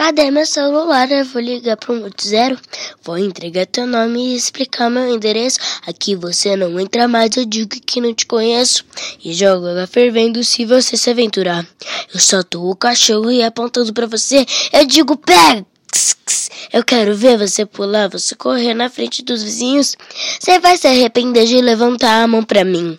Cadê meu celular? Eu vou ligar pro 180. Vou entregar teu nome e explicar meu endereço. Aqui você não entra mais, eu digo que não te conheço. E jogo água fervendo se você se aventurar. Eu solto o cachorro e apontando pra você, eu digo pega! Eu quero ver você pular, você correr na frente dos vizinhos. Você vai se arrepender de levantar a mão pra mim.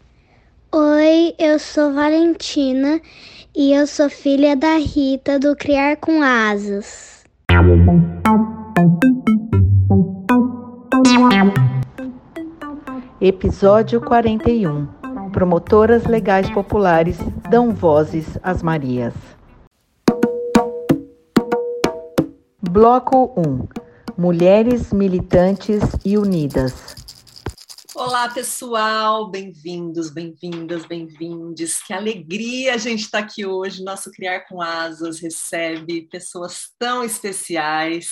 Oi, eu sou Valentina e eu sou filha da Rita do Criar com Asas. Episódio 41 Promotoras Legais Populares dão vozes às Marias. Bloco 1 Mulheres Militantes e Unidas. Olá, pessoal, bem-vindos, bem-vindas, bem-vindes. Que alegria a gente estar tá aqui hoje. Nosso Criar com Asas recebe pessoas tão especiais.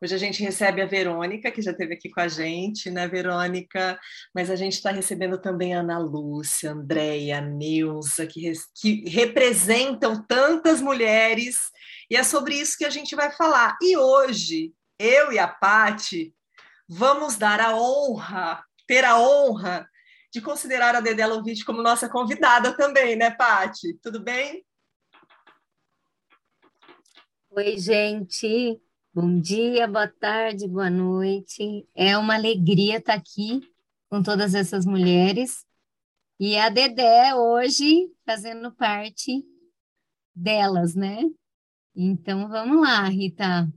Hoje a gente recebe a Verônica, que já esteve aqui com a gente, né, Verônica? Mas a gente está recebendo também a Ana Lúcia, a Andréia, a Neuza, que, que representam tantas mulheres. E é sobre isso que a gente vai falar. E hoje, eu e a Pati vamos dar a honra ter a honra de considerar a Dedé Lovitch como nossa convidada também, né, Pati? Tudo bem? Oi, gente. Bom dia, boa tarde, boa noite. É uma alegria estar aqui com todas essas mulheres. E a Dedé hoje fazendo parte delas, né? Então vamos lá, Rita.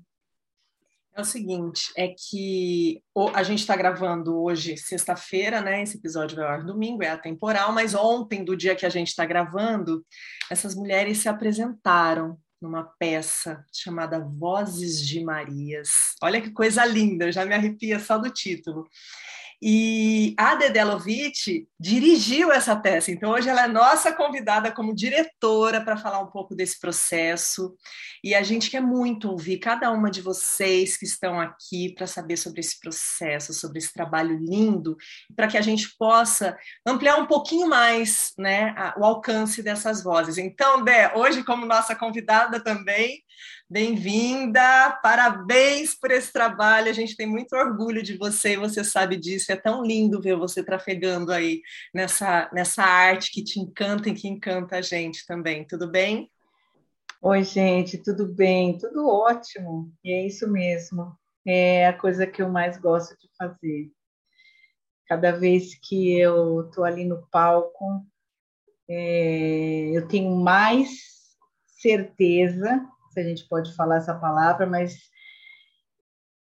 É o seguinte, é que a gente está gravando hoje, sexta-feira, né? Esse episódio vai ao ar domingo, é atemporal, mas ontem, do dia que a gente está gravando, essas mulheres se apresentaram numa peça chamada Vozes de Marias. Olha que coisa linda, já me arrepia só do título. E a Dedelovitch dirigiu essa peça, então hoje ela é nossa convidada como diretora para falar um pouco desse processo. E a gente quer muito ouvir cada uma de vocês que estão aqui para saber sobre esse processo, sobre esse trabalho lindo, para que a gente possa ampliar um pouquinho mais né, o alcance dessas vozes. Então, Dé, hoje, como nossa convidada também, Bem-vinda, parabéns por esse trabalho. A gente tem muito orgulho de você você sabe disso. É tão lindo ver você trafegando aí nessa, nessa arte que te encanta e que encanta a gente também. Tudo bem? Oi, gente, tudo bem? Tudo ótimo. E é isso mesmo. É a coisa que eu mais gosto de fazer. Cada vez que eu estou ali no palco, é, eu tenho mais certeza se a gente pode falar essa palavra, mas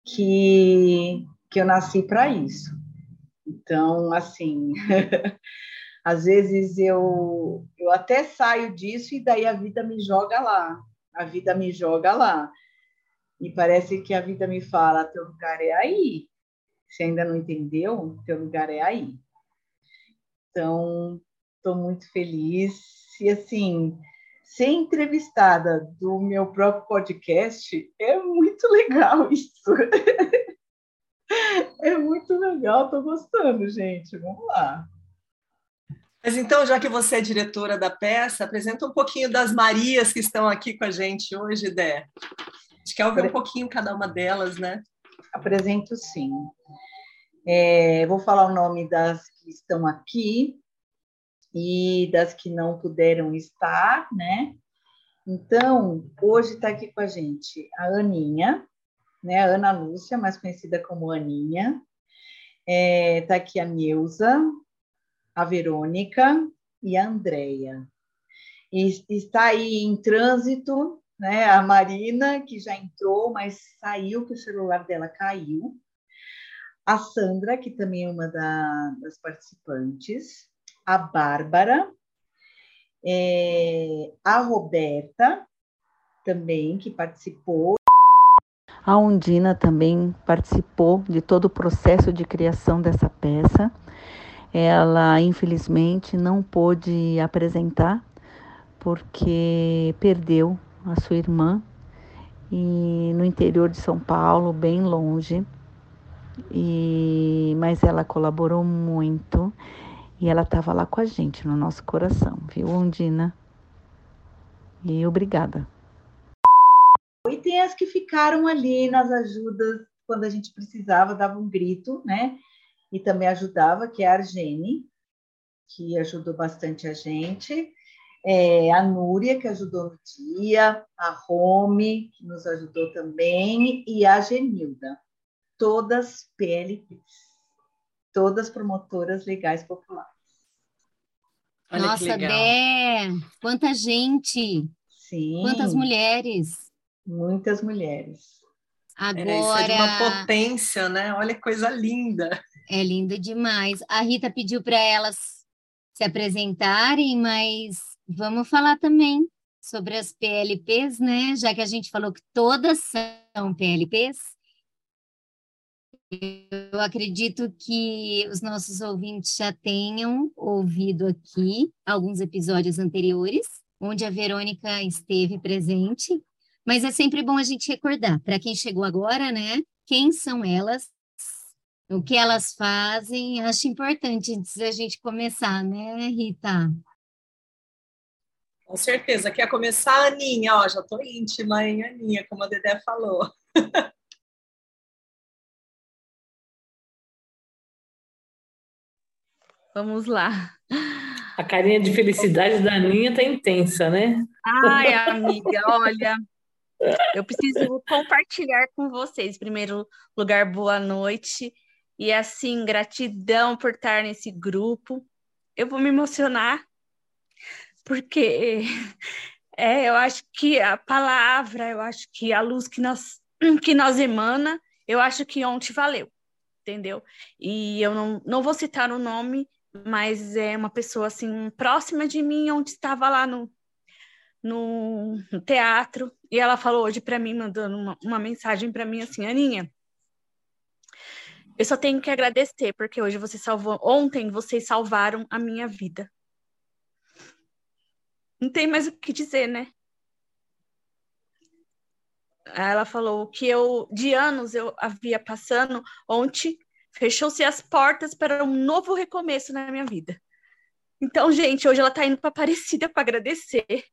que, que eu nasci para isso. Então, assim, às vezes eu, eu até saio disso e daí a vida me joga lá. A vida me joga lá. E parece que a vida me fala: teu lugar é aí. Se ainda não entendeu, teu lugar é aí. Então, estou muito feliz. E assim, ser entrevistada do meu próprio podcast é muito legal isso. é muito legal, estou gostando, gente. Vamos lá. Mas então, já que você é diretora da peça, apresenta um pouquinho das Marias que estão aqui com a gente hoje, Dé. A gente quer ouvir um pouquinho cada uma delas, né? Apresento sim. É, vou falar o nome das que estão aqui e das que não puderam estar, né? Então, hoje está aqui com a gente a Aninha, né? A Ana Lúcia, mais conhecida como Aninha. Está é, tá aqui a Neuza, a Verônica e a Andrea. E está aí em trânsito, né? A Marina, que já entrou, mas saiu, que o celular dela caiu. A Sandra, que também é uma da, das participantes a Bárbara, é, a Roberta também, que participou. A Undina também participou de todo o processo de criação dessa peça. Ela, infelizmente, não pôde apresentar porque perdeu a sua irmã e no interior de São Paulo, bem longe. E mas ela colaborou muito e ela estava lá com a gente no nosso coração, viu, Undina? E obrigada. E tem as que ficaram ali nas ajudas quando a gente precisava, dava um grito, né? E também ajudava, que é a Argene, que ajudou bastante a gente. É, a Núria, que ajudou no dia, a Rome, que nos ajudou também, e a Genilda. Todas PLPs, todas promotoras legais populares. Olha Nossa, Dé, quanta gente! Sim. Quantas mulheres! Muitas mulheres. Agora. É, isso é de uma potência, né? Olha que coisa linda. É lindo demais. A Rita pediu para elas se apresentarem, mas vamos falar também sobre as PLPs, né? Já que a gente falou que todas são PLPs. Eu acredito que os nossos ouvintes já tenham ouvido aqui alguns episódios anteriores, onde a Verônica esteve presente mas é sempre bom a gente recordar, para quem chegou agora, né? Quem são elas, o que elas fazem. Acho importante antes da gente começar, né, Rita? Com certeza. Quer começar, Aninha? Ó, já estou íntima, hein, Aninha, como a Dedé falou. Vamos lá. A carinha de felicidade da Aninha tá intensa, né? Ai, amiga, olha, eu preciso compartilhar com vocês. Em primeiro lugar, boa noite. E assim, gratidão por estar nesse grupo. Eu vou me emocionar, porque é, eu acho que a palavra, eu acho que a luz que nós, que nós emana, eu acho que ontem valeu, entendeu? E eu não, não vou citar o nome, mas é uma pessoa assim próxima de mim, onde estava lá no, no, teatro e ela falou hoje para mim, mandando uma, uma mensagem para mim assim, Aninha, eu só tenho que agradecer porque hoje você salvou, ontem vocês salvaram a minha vida. Não tem mais o que dizer, né? Ela falou que eu, de anos, eu havia passando, ontem fechou-se as portas para um novo recomeço na minha vida. Então, gente, hoje ela está indo para Aparecida para agradecer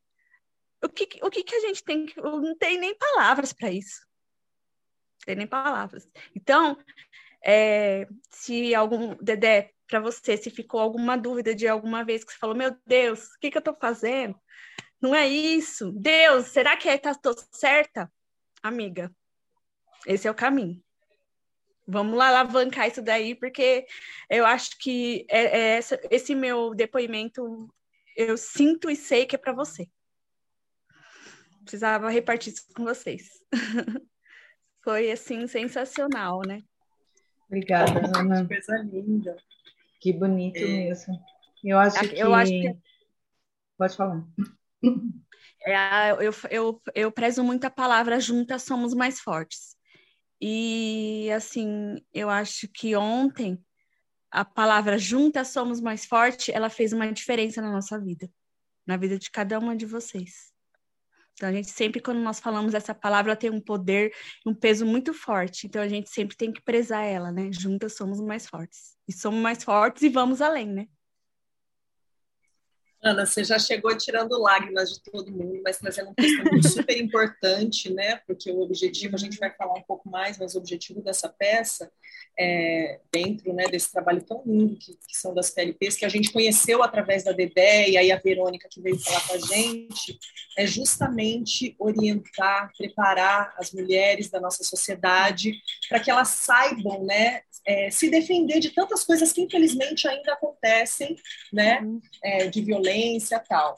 o que, o que, que a gente tem que. Não tem nem palavras para isso. Não tem nem palavras. Então, é, se algum. Dedé, para você, se ficou alguma dúvida de alguma vez que você falou, meu Deus, o que, que eu estou fazendo? Não é isso. Deus, será que está certa? Amiga, esse é o caminho. Vamos lá alavancar isso daí, porque eu acho que é, é essa, esse meu depoimento eu sinto e sei que é para você precisava repartir isso com vocês. Foi assim sensacional, né? Obrigada, Ana. Que coisa linda. Que bonito é. mesmo. Eu acho que. Eu acho que... Pode falar. É, eu, eu, eu prezo muito a palavra juntas somos mais fortes. E assim, eu acho que ontem a palavra juntas somos mais fortes, ela fez uma diferença na nossa vida, na vida de cada uma de vocês. Então, a gente sempre, quando nós falamos essa palavra, ela tem um poder, um peso muito forte. Então, a gente sempre tem que prezar ela, né? Juntas somos mais fortes. E somos mais fortes e vamos além, né? Ana, você já chegou tirando lágrimas de todo mundo, mas trazendo um testemunho super importante, né? Porque o objetivo, a gente vai falar um pouco mais, mas o objetivo dessa peça, é, dentro né, desse trabalho tão lindo que, que, são das PLPs, que a gente conheceu através da Dedé e aí a Verônica que veio falar com a gente, é justamente orientar, preparar as mulheres da nossa sociedade para que elas saibam, né? É, se defender de tantas coisas que infelizmente ainda acontecem, né? Uhum. É, de violência tal.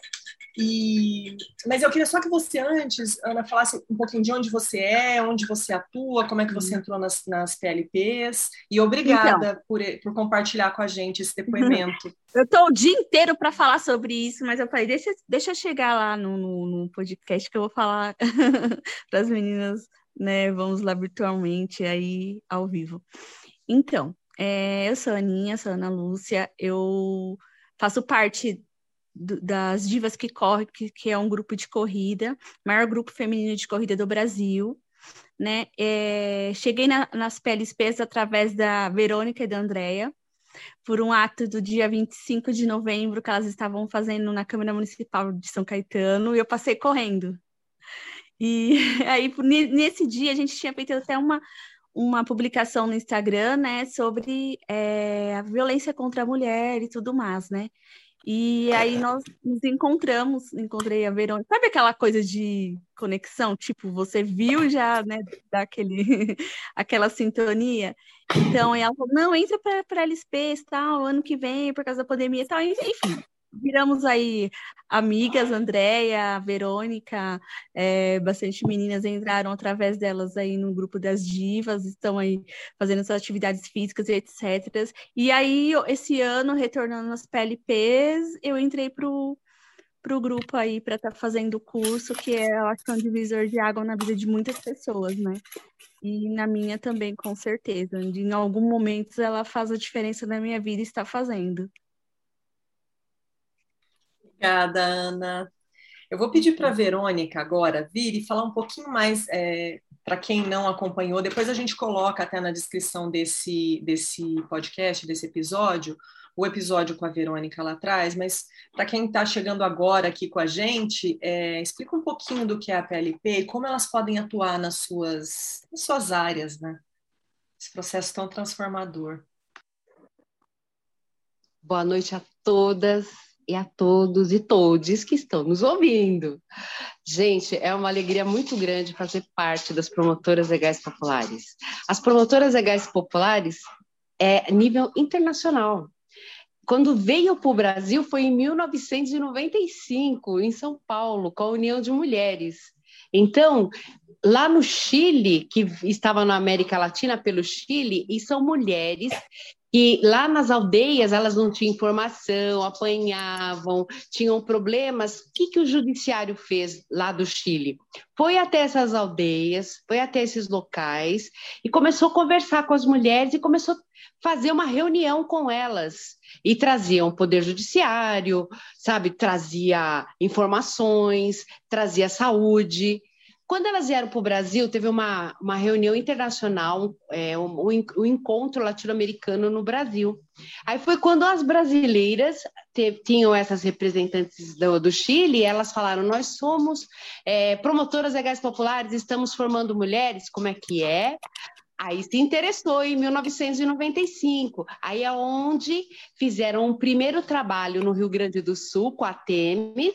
E, mas eu queria só que você antes, Ana, falasse um pouquinho de onde você é, onde você atua, como é que você entrou nas, nas PLPs. E obrigada então, por, por compartilhar com a gente esse depoimento. eu estou o dia inteiro para falar sobre isso, mas eu falei, deixa, deixa eu chegar lá no, no, no podcast que eu vou falar para as meninas, né? Vamos lá virtualmente, aí ao vivo. Então, é, eu sou a Aninha, sou a Ana Lúcia, eu faço parte das Divas que Corre, que, que, é um grupo de corrida, maior grupo feminino de corrida do Brasil. Né? É, cheguei na, nas PLSPs através da Verônica e da Andrea, por um ato do dia 25 de novembro que elas estavam fazendo na Câmara Municipal de São Caetano, e eu passei correndo. E aí, nesse dia, a gente tinha feito até uma, uma publicação no Instagram, né, sobre é, a violência contra a mulher e tudo mais, né? E aí nós nos encontramos, encontrei a Verônica. Sabe aquela coisa de conexão? Tipo, você viu já, né, daquele, aquela sintonia? Então, ela falou, não, entra para a LSP, tal, ano que vem, por causa da pandemia e tal. Enfim, viramos aí amigas, Andréia, Verônica, é, bastante meninas entraram através delas aí no grupo das divas, estão aí fazendo suas atividades físicas e etc. E aí, esse ano, retornando nas PLPs, eu entrei pro para o grupo aí para estar tá fazendo o curso, que é, eu acho que é um divisor de água na vida de muitas pessoas, né? E na minha também, com certeza. Em algum momento ela faz a diferença na minha vida e está fazendo. Obrigada, Ana. Eu vou pedir para a Verônica agora vir e falar um pouquinho mais é, para quem não acompanhou. Depois a gente coloca até na descrição desse, desse podcast, desse episódio, o episódio com a Verônica lá atrás, mas para quem está chegando agora aqui com a gente, é, explica um pouquinho do que é a PLP e como elas podem atuar nas suas, nas suas áreas, né? Esse processo tão transformador. Boa noite a todas e a todos e todes que estão nos ouvindo. Gente, é uma alegria muito grande fazer parte das promotoras legais populares. As promotoras legais populares é nível internacional. Quando veio para o Brasil foi em 1995, em São Paulo, com a União de Mulheres. Então, lá no Chile, que estava na América Latina pelo Chile, e são mulheres e lá nas aldeias elas não tinham informação, apanhavam, tinham problemas. O que, que o judiciário fez lá do Chile? Foi até essas aldeias, foi até esses locais e começou a conversar com as mulheres e começou a fazer uma reunião com elas. E traziam o poder judiciário, sabe? Trazia informações, trazia saúde. Quando elas vieram para o Brasil, teve uma, uma reunião internacional, é, um, um, encontro latino-americano no Brasil. Aí foi quando as brasileiras te, tinham essas representantes do, do, Chile, elas falaram: Nós somos é, promotoras legais populares, estamos formando mulheres, como é que é? Aí se interessou em 1995. Aí é onde fizeram um primeiro trabalho no Rio Grande do Sul com a Temes,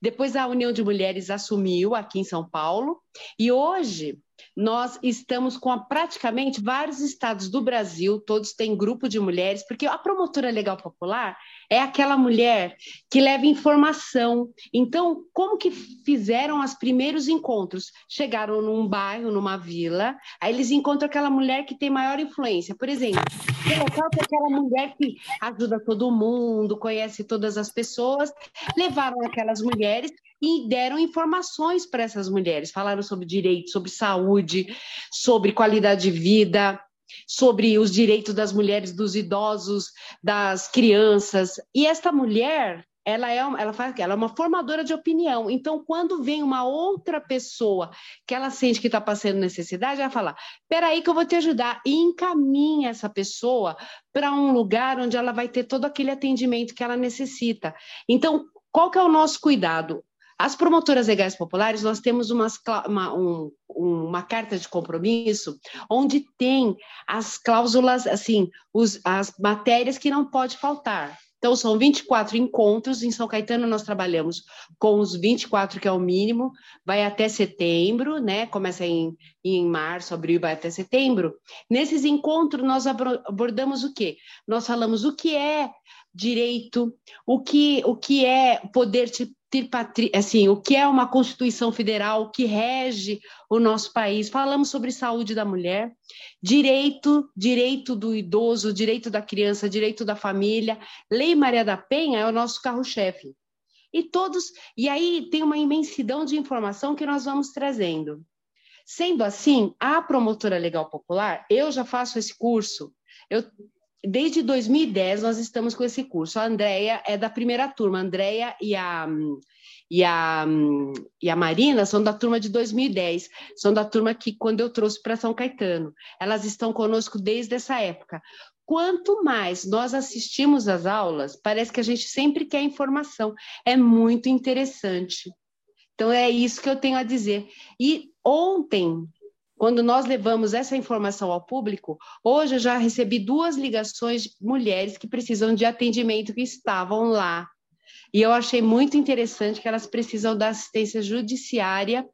depois a União de Mulheres assumiu aqui em São Paulo e hoje nós estamos com a, praticamente vários estados do Brasil, todos têm grupo de mulheres, porque a promotora legal popular é aquela mulher que leva informação. Então, como que fizeram os primeiros encontros? Chegaram num bairro, numa vila, aí eles encontram aquela mulher que tem maior influência. Por exemplo, tem aquela mulher que ajuda todo mundo, conhece todas as pessoas, levaram aquelas mulheres e deram informações para essas mulheres, falaram sobre direitos, sobre saúde, sobre qualidade de vida, sobre os direitos das mulheres, dos idosos, das crianças. E esta mulher, ela é, ela faz, ela é uma formadora de opinião. Então, quando vem uma outra pessoa que ela sente que está passando necessidade, ela fala: "Peraí que eu vou te ajudar" e encaminha essa pessoa para um lugar onde ela vai ter todo aquele atendimento que ela necessita. Então, qual que é o nosso cuidado? As promotoras legais populares, nós temos umas, uma, um, uma carta de compromisso onde tem as cláusulas, assim, os, as matérias que não pode faltar. Então, são 24 encontros. Em São Caetano, nós trabalhamos com os 24, que é o mínimo, vai até setembro, né? Começa em, em março, abril, vai até setembro. Nesses encontros, nós abordamos o quê? Nós falamos o que é direito, o que, o que é poder te tripatri, assim, o que é uma Constituição Federal, que rege o nosso país. Falamos sobre saúde da mulher, direito, direito do idoso, direito da criança, direito da família. Lei Maria da Penha é o nosso carro-chefe. E todos, e aí tem uma imensidão de informação que nós vamos trazendo. Sendo assim, a promotora legal popular, eu já faço esse curso. Eu desde 2010 nós estamos com esse curso. A Andrea é da primeira turma, a Andrea e a e a, e a Marina são da turma de 2010, são da turma que quando eu trouxe para São Caetano. Elas estão conosco desde essa época. Quanto mais nós assistimos às aulas, parece que a gente sempre quer informação. É muito interessante. Então é isso que eu tenho a dizer. E ontem, quando nós levamos essa informação ao público, hoje eu já recebi duas ligações de mulheres que precisam de atendimento que estavam lá. E eu achei muito interessante que elas precisam da assistência judiciária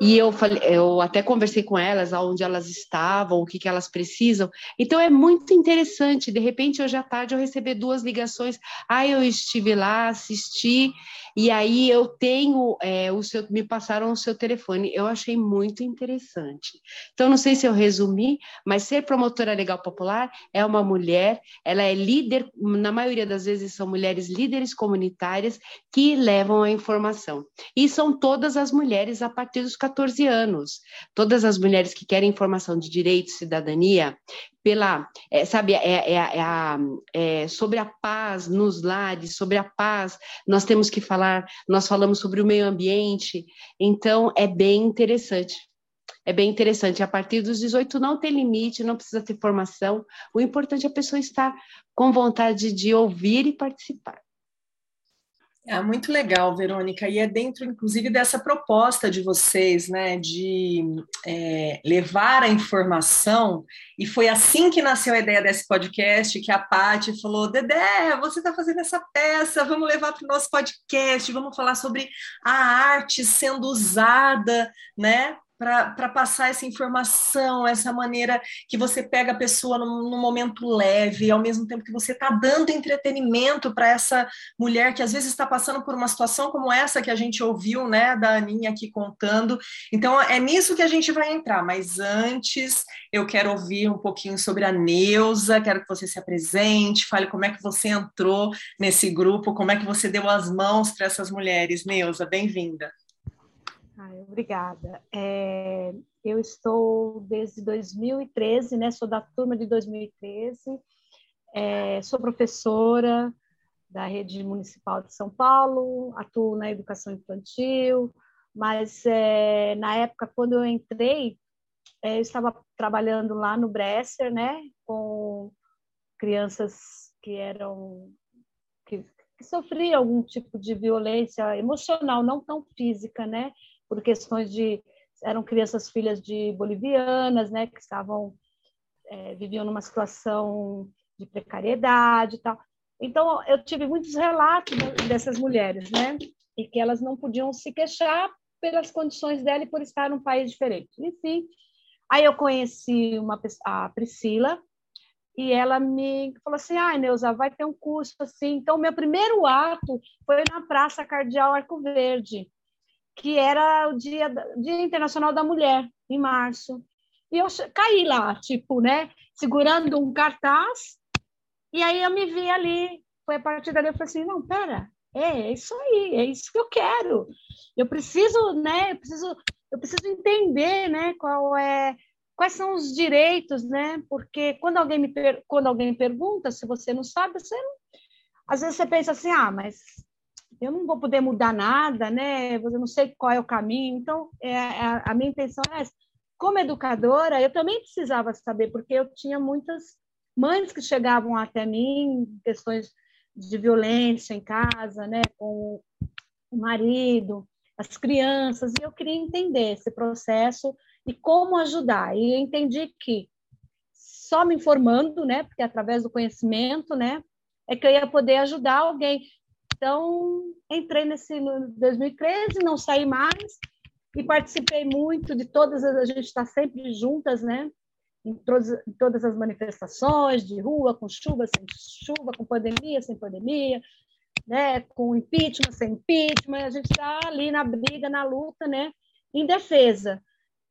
e eu falei, eu até conversei com elas aonde elas estavam, o que, que elas precisam. Então é muito interessante. De repente, hoje à tarde eu recebi duas ligações. Ah, eu estive lá, assisti, e aí eu tenho é, o seu, me passaram o seu telefone. Eu achei muito interessante. Então, não sei se eu resumi, mas ser promotora legal popular é uma mulher, ela é líder, na maioria das vezes são mulheres líderes comunitárias que levam a informação. E são todas as mulheres a partir dos 14 anos. Todas as mulheres que querem informação de direito, cidadania, pela, é, sabe, é, é, é, a, é, sobre a paz nos lares, sobre a paz, nós temos que falar, nós falamos sobre o meio ambiente, então é bem interessante. É bem interessante. A partir dos 18 não tem limite, não precisa ter formação. O importante é a pessoa estar com vontade de ouvir e participar. É muito legal, Verônica, e é dentro, inclusive, dessa proposta de vocês, né, de é, levar a informação, e foi assim que nasceu a ideia desse podcast, que a Paty falou, Dedé, você está fazendo essa peça, vamos levar para o nosso podcast, vamos falar sobre a arte sendo usada, né, para passar essa informação, essa maneira que você pega a pessoa num, momento leve, ao mesmo tempo que você está dando entretenimento para essa mulher que às vezes está passando por uma situação como essa que a gente ouviu, né, da Aninha aqui contando. Então é nisso que a gente vai entrar, mas antes eu quero ouvir um pouquinho sobre a Neuza, quero que você se apresente, fale como é que você entrou nesse grupo, como é que você deu as mãos para essas mulheres. Neuza, bem-vinda. Ai, obrigada. É, eu estou desde 2013, né? Sou da turma de 2013. É, sou professora da rede municipal de São Paulo, atuo na educação infantil, mas é, na época quando eu entrei, é, eu estava trabalhando lá no Bresser, né? Com crianças que eram que, que sofriam algum tipo de violência emocional, não tão física, né? Por questões de eram crianças filhas de bolivianas, né, que estavam é, viviam numa situação de precariedade e tal. Então eu tive muitos relatos dessas mulheres, né, e que elas não podiam se queixar pelas condições dela e por estar num país diferente. Enfim, aí eu conheci uma a Priscila e ela me falou assim: "Ah, Neuza, vai ter um curso assim". Então meu primeiro ato foi na Praça Cardeal Arco Verde que era o dia, dia Internacional da Mulher, em março. E eu caí lá, tipo, né, segurando um cartaz, e aí eu me vi ali. Foi a partir dali eu falei assim: não, pera, é, é isso aí, é isso que eu quero. Eu preciso, né, eu preciso, eu preciso entender, né, qual é quais são os direitos, né? Porque quando alguém me quando alguém me pergunta se você não sabe, você não... às vezes você pensa assim: "Ah, mas eu não vou poder mudar nada, né? Eu não sei qual é o caminho. Então, é, a, a minha intenção é essa. Como educadora, eu também precisava saber, porque eu tinha muitas mães que chegavam até mim, questões de violência em casa, né, com o marido, as crianças, e eu queria entender esse processo e como ajudar. E entendi que só me informando, né, porque através do conhecimento, né, é que eu ia poder ajudar alguém. Então, entrei nesse no 2013, não saí mais. E participei muito de todas as, a gente está sempre juntas, né? Em todas, em todas as manifestações de rua, com chuva, sem chuva, com pandemia, sem pandemia, né, com impeachment, sem impeachment, a gente está ali na briga, na luta, né, em defesa.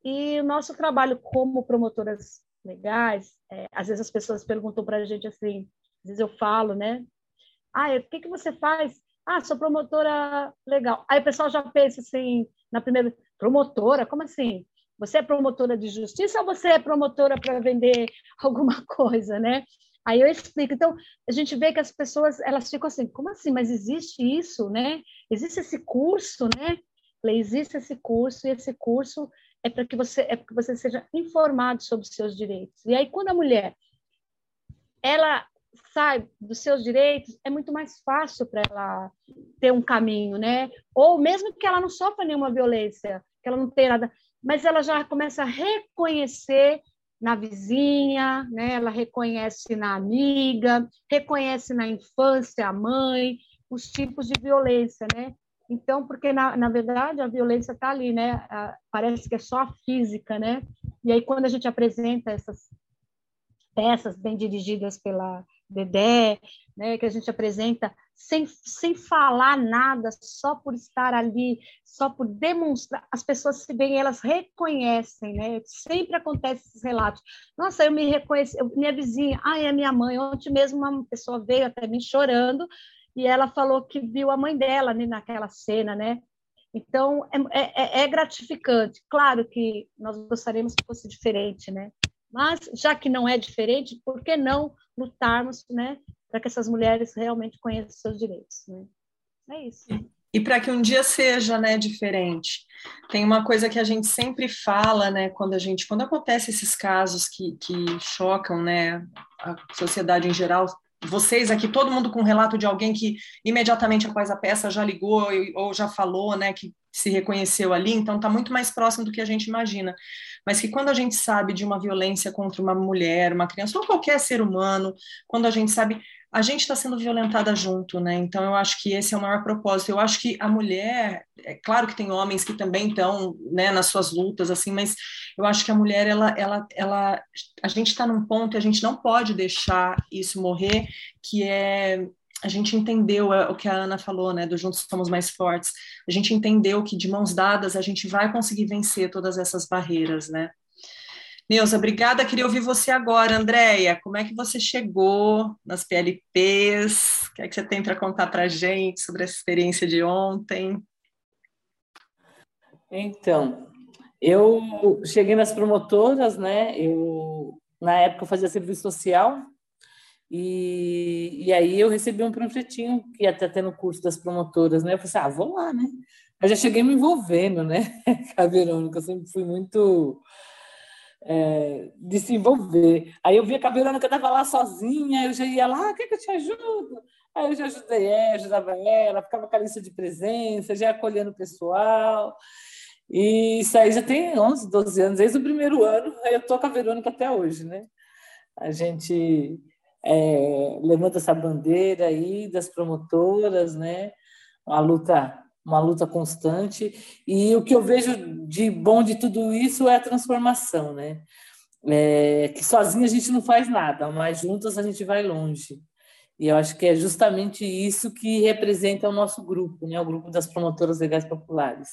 E o nosso trabalho como promotoras legais, é, às vezes as pessoas perguntam para a gente assim, às vezes eu falo, né, ah, o que, que você faz? Ah, sou promotora legal. Aí o pessoal já pensa assim, na primeira, promotora, como assim? Você é promotora de justiça ou você é promotora para vender alguma coisa, né? Aí eu explico. Então, a gente vê que as pessoas, elas ficam assim, como assim? Mas existe isso, né? Existe esse curso, né? Existe esse curso e esse curso é para que você é que você seja informado sobre os seus direitos. E aí quando a mulher ela sai dos seus direitos, é muito mais fácil para ela ter um caminho, né? Ou mesmo que ela não sofra nenhuma violência, que ela não tenha nada, mas ela já começa a reconhecer na vizinha, né? ela reconhece na amiga, reconhece na infância a mãe, os tipos de violência, né? Então, porque na, na verdade a violência está ali, né? parece que é só a física, né? E aí quando a gente apresenta essas peças bem dirigidas pela Dedé, né, que a gente apresenta sem, sem falar nada, só por estar ali, só por demonstrar, as pessoas se bem, elas reconhecem, né? Sempre acontece esses relatos. Nossa, eu me reconheci, eu, minha vizinha, ah, é minha mãe. Ontem mesmo uma pessoa veio até mim chorando e ela falou que viu a mãe dela né, naquela cena, né? Então, é, é, é gratificante. Claro que nós gostaríamos que fosse diferente, né? Mas, já que não é diferente, por que não lutarmos né, para que essas mulheres realmente conheçam seus direitos. Né? É isso. E para que um dia seja né, diferente. Tem uma coisa que a gente sempre fala, né, quando a gente, quando acontece esses casos que, que chocam né, a sociedade em geral, vocês aqui, todo mundo com relato de alguém que imediatamente após a peça já ligou ou já falou, né, que se reconheceu ali, então está muito mais próximo do que a gente imagina. Mas que quando a gente sabe de uma violência contra uma mulher, uma criança ou qualquer ser humano, quando a gente sabe a gente está sendo violentada junto, né? Então eu acho que esse é o maior propósito. Eu acho que a mulher, é claro que tem homens que também estão, né, nas suas lutas, assim, mas eu acho que a mulher, ela, ela, ela, a gente está num ponto e a gente não pode deixar isso morrer, que é a gente entendeu é, o que a Ana falou, né, do Juntos Somos Mais Fortes. A gente entendeu que de mãos dadas a gente vai conseguir vencer todas essas barreiras, né? Neuza, obrigada. Queria ouvir você agora, Andréia. Como é que você chegou nas PLPs? O que é que você tem para contar para a gente sobre essa experiência de ontem? Então, eu cheguei nas promotoras, né? Eu, na época, eu fazia serviço social e, e aí eu recebi um panfletinho que até ter no curso das promotoras, né? Eu falei assim, ah, vou lá, né? Eu já cheguei me envolvendo, né? Com a Verônica, eu sempre fui muito é, de se envolver. Aí eu via que a Verônica estava lá sozinha, eu já ia lá, ah, quer que eu te ajudo? Aí eu já ajudei ela, ajudava ela, ficava com a lista de presença, já acolhendo o pessoal. E isso aí já tem 11, 12 anos, desde o primeiro ano, eu estou com a Verônica até hoje, né? A gente é, levanta essa bandeira aí das promotoras, né? Uma luta uma luta constante. E o que eu vejo de bom de tudo isso é a transformação, né? É, que sozinha a gente não faz nada, mas juntas a gente vai longe. E eu acho que é justamente isso que representa o nosso grupo, né? O grupo das promotoras legais populares,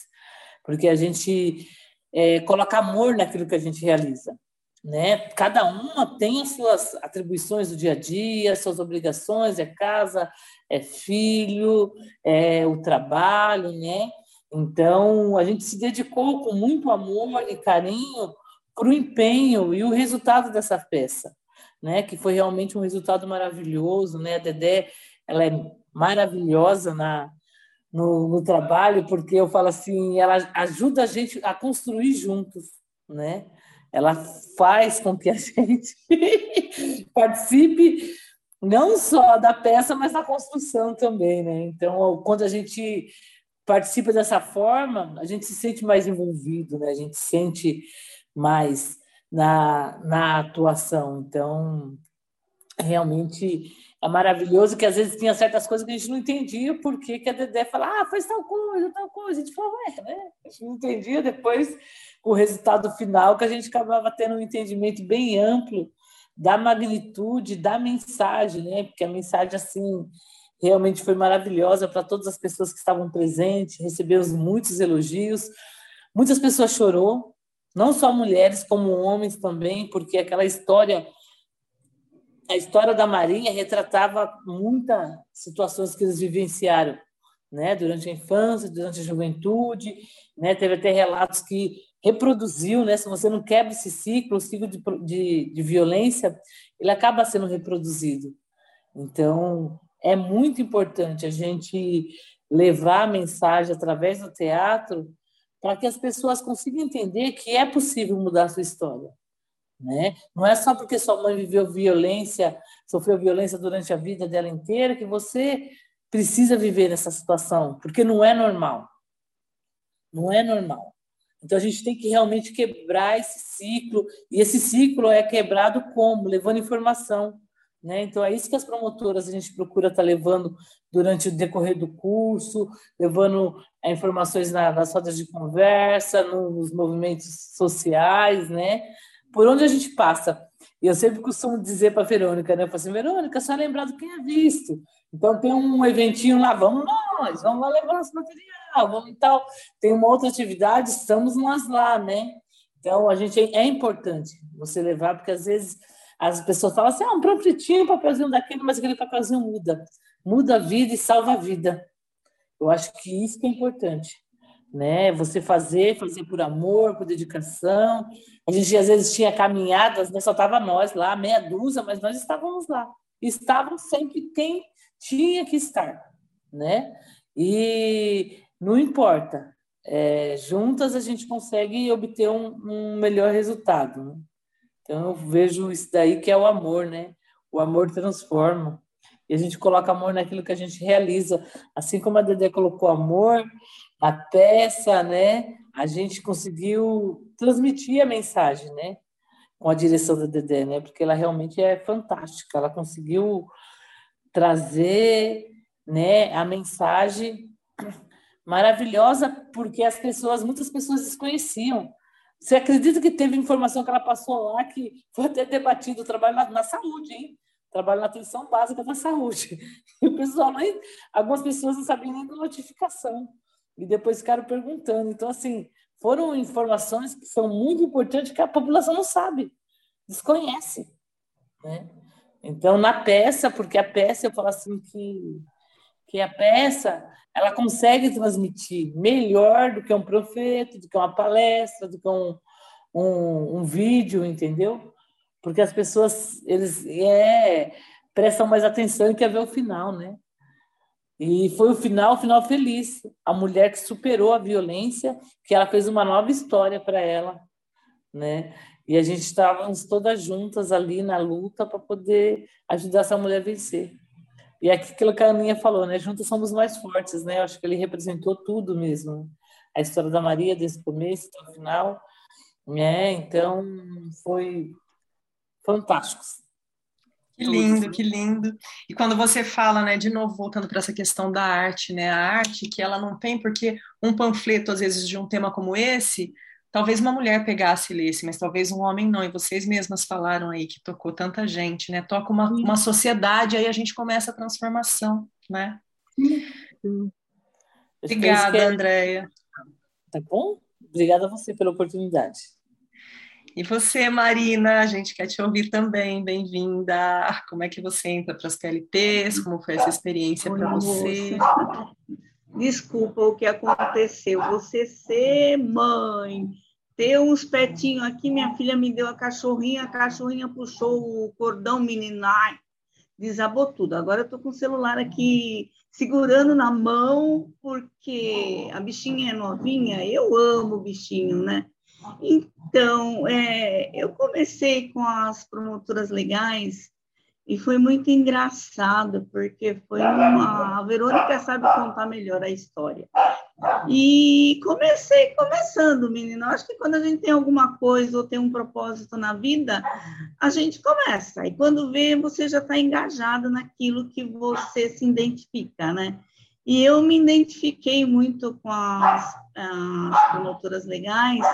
porque a gente é, coloca amor naquilo que a gente realiza. Né? Cada uma tem as suas atribuições do dia a dia, suas obrigações, é casa, é filho, é o trabalho, né? Então, a gente se dedicou com muito amor e carinho para o empenho e o resultado dessa peça, né? Que foi realmente um resultado maravilhoso, né? A Dedé, ela é maravilhosa na no, no trabalho, porque eu falo assim, ela ajuda a gente a construir juntos, né? Ela faz com que a gente participe não só da peça, mas da construção também, né? Então, quando a gente participa dessa forma, a gente se sente mais envolvido, né? A gente se sente mais na, na atuação. Então, realmente é maravilhoso que às vezes tinha certas coisas que a gente não entendia porque que a Dedé fala, ah, faz tal coisa, tal coisa. A gente falou, ué, né? A gente não entendia depois o resultado final que a gente acabava tendo um entendimento bem amplo da magnitude da mensagem, né? Porque a mensagem assim realmente foi maravilhosa para todas as pessoas que estavam presentes, recebeu muitos elogios. Muitas pessoas chorou, não só mulheres como homens também, porque aquela história a história da Marinha retratava muitas situações que eles vivenciaram, né, durante a infância, durante a juventude, né, teve até relatos que reproduziu, né, se você não quebra esse ciclo, o ciclo de, de, de violência, ele acaba sendo reproduzido. Então, é muito importante a gente levar a mensagem através do teatro para que as pessoas consigam entender que é possível mudar a sua história. Né? Não é só porque sua mãe viveu violência, sofreu violência durante a vida dela inteira, que você precisa viver nessa situação, porque não é normal. Não é normal. Então a gente tem que realmente quebrar esse ciclo, e esse ciclo é quebrado como? Levando informação. Né? Então, é isso que as promotoras a gente procura estar tá levando durante o decorrer do curso, levando é, informações na, nas rodas de conversa, nos movimentos sociais, né? por onde a gente passa. E eu sempre costumo dizer para a Verônica, né? Eu falo assim, Verônica, só lembrar do quem é visto. Então tem um eventinho lá, vamos nós, vamos lá levar nosso material, vamos e tal. Tem uma outra atividade, estamos nós lá, né? Então a gente é, importante você levar, porque às vezes as pessoas falam assim, ah, um panfletinho, um papelzinho daquele, mas aquele papelzinho muda. Muda a vida e salva a vida. Eu acho que isso que é importante, né? Você fazer, fazer por amor, por dedicação. A gente às vezes tinha caminhadas, né? só tava nós lá, meia dúzia, mas nós estávamos lá. Estavam sempre quem tinha que estar, né? E não importa, é, juntas a gente consegue obter um, um melhor resultado. Né? Então eu vejo isso daí que é o amor, né? O amor transforma. E a gente coloca amor naquilo que a gente realiza. Assim como a Dedé colocou amor na peça, né? A gente conseguiu transmitir a mensagem, né? Com a direção da Dedé, né? Porque ela realmente é fantástica. Ela conseguiu trazer, né, a mensagem maravilhosa porque as pessoas, muitas pessoas desconheciam você acredita que teve informação que ela passou lá que foi até debatido o trabalho na, na saúde, hein? Trabalho na atenção básica da saúde. E o pessoal nem, algumas pessoas não sabiam nem da notificação. E depois ficaram perguntando. Então, assim, foram informações que são muito importantes que a população não sabe, desconhece. Né? Então, na peça, porque a peça, eu falo assim que, que a peça ela consegue transmitir melhor do que um profeta, do que uma palestra, do que um, um, um vídeo, entendeu? Porque as pessoas eles é, prestam mais atenção e quer ver o final, né? E foi o final, o final feliz. A mulher que superou a violência, que ela fez uma nova história para ela, né? E a gente estávamos todas juntas ali na luta para poder ajudar essa mulher a vencer. E é aquilo que a Aninha falou, né? Juntos somos mais fortes, né? Eu acho que ele representou tudo mesmo. A história da Maria, desde o começo até o final. né? Então, foi fantástico. Que lindo, que lindo. E quando você fala, né, de novo, voltando para essa questão da arte, né? A arte que ela não tem, porque um panfleto, às vezes, de um tema como esse, talvez uma mulher pegasse e lesse, mas talvez um homem não. E vocês mesmas falaram aí que tocou tanta gente, né? Toca uma, uma sociedade, aí a gente começa a transformação, né? Sim. Obrigada, é... Andréia. Tá bom? Obrigada a você pela oportunidade. E você, Marina, a gente quer te ouvir também. Bem-vinda. Como é que você entra para as PLTs? Como foi essa experiência para você? Desculpa o que aconteceu. Você ser mãe, ter uns petinhos aqui, minha filha me deu a cachorrinha, a cachorrinha puxou o cordão meninar, desabou tudo. Agora eu tô com o celular aqui segurando na mão, porque a bichinha é novinha, eu amo bichinho, né? Então, é, eu comecei com as promotoras legais e foi muito engraçado, porque foi uma. A Verônica sabe contar melhor a história. E comecei começando, menino. Acho que quando a gente tem alguma coisa ou tem um propósito na vida, a gente começa. E quando vê, você já está engajado naquilo que você se identifica, né? E eu me identifiquei muito com as, as promotoras legais,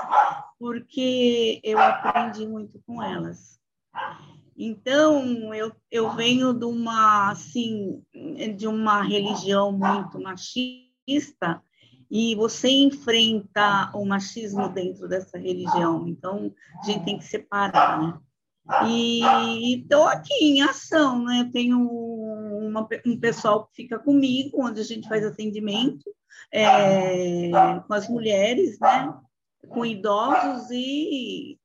porque eu aprendi muito com elas. Então, eu, eu venho de uma, assim, de uma religião muito machista e você enfrenta o machismo dentro dessa religião. Então, a gente tem que separar, né? E estou aqui em ação, né? Eu tenho uma, um pessoal que fica comigo, onde a gente faz atendimento é, com as mulheres, né? Com idosos e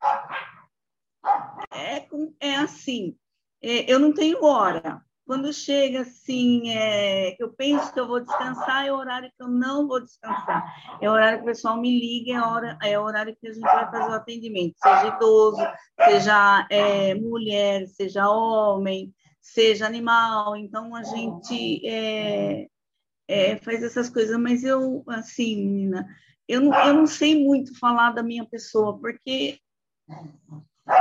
é, é assim, é, eu não tenho hora. Quando chega assim, é, eu penso que eu vou descansar, é o horário que eu não vou descansar. É o horário que o pessoal me liga, é, hora, é o horário que a gente vai fazer o atendimento, seja idoso, seja é, mulher, seja homem, seja animal. Então a gente é, é, faz essas coisas, mas eu, assim, menina, eu não, eu não sei muito falar da minha pessoa, porque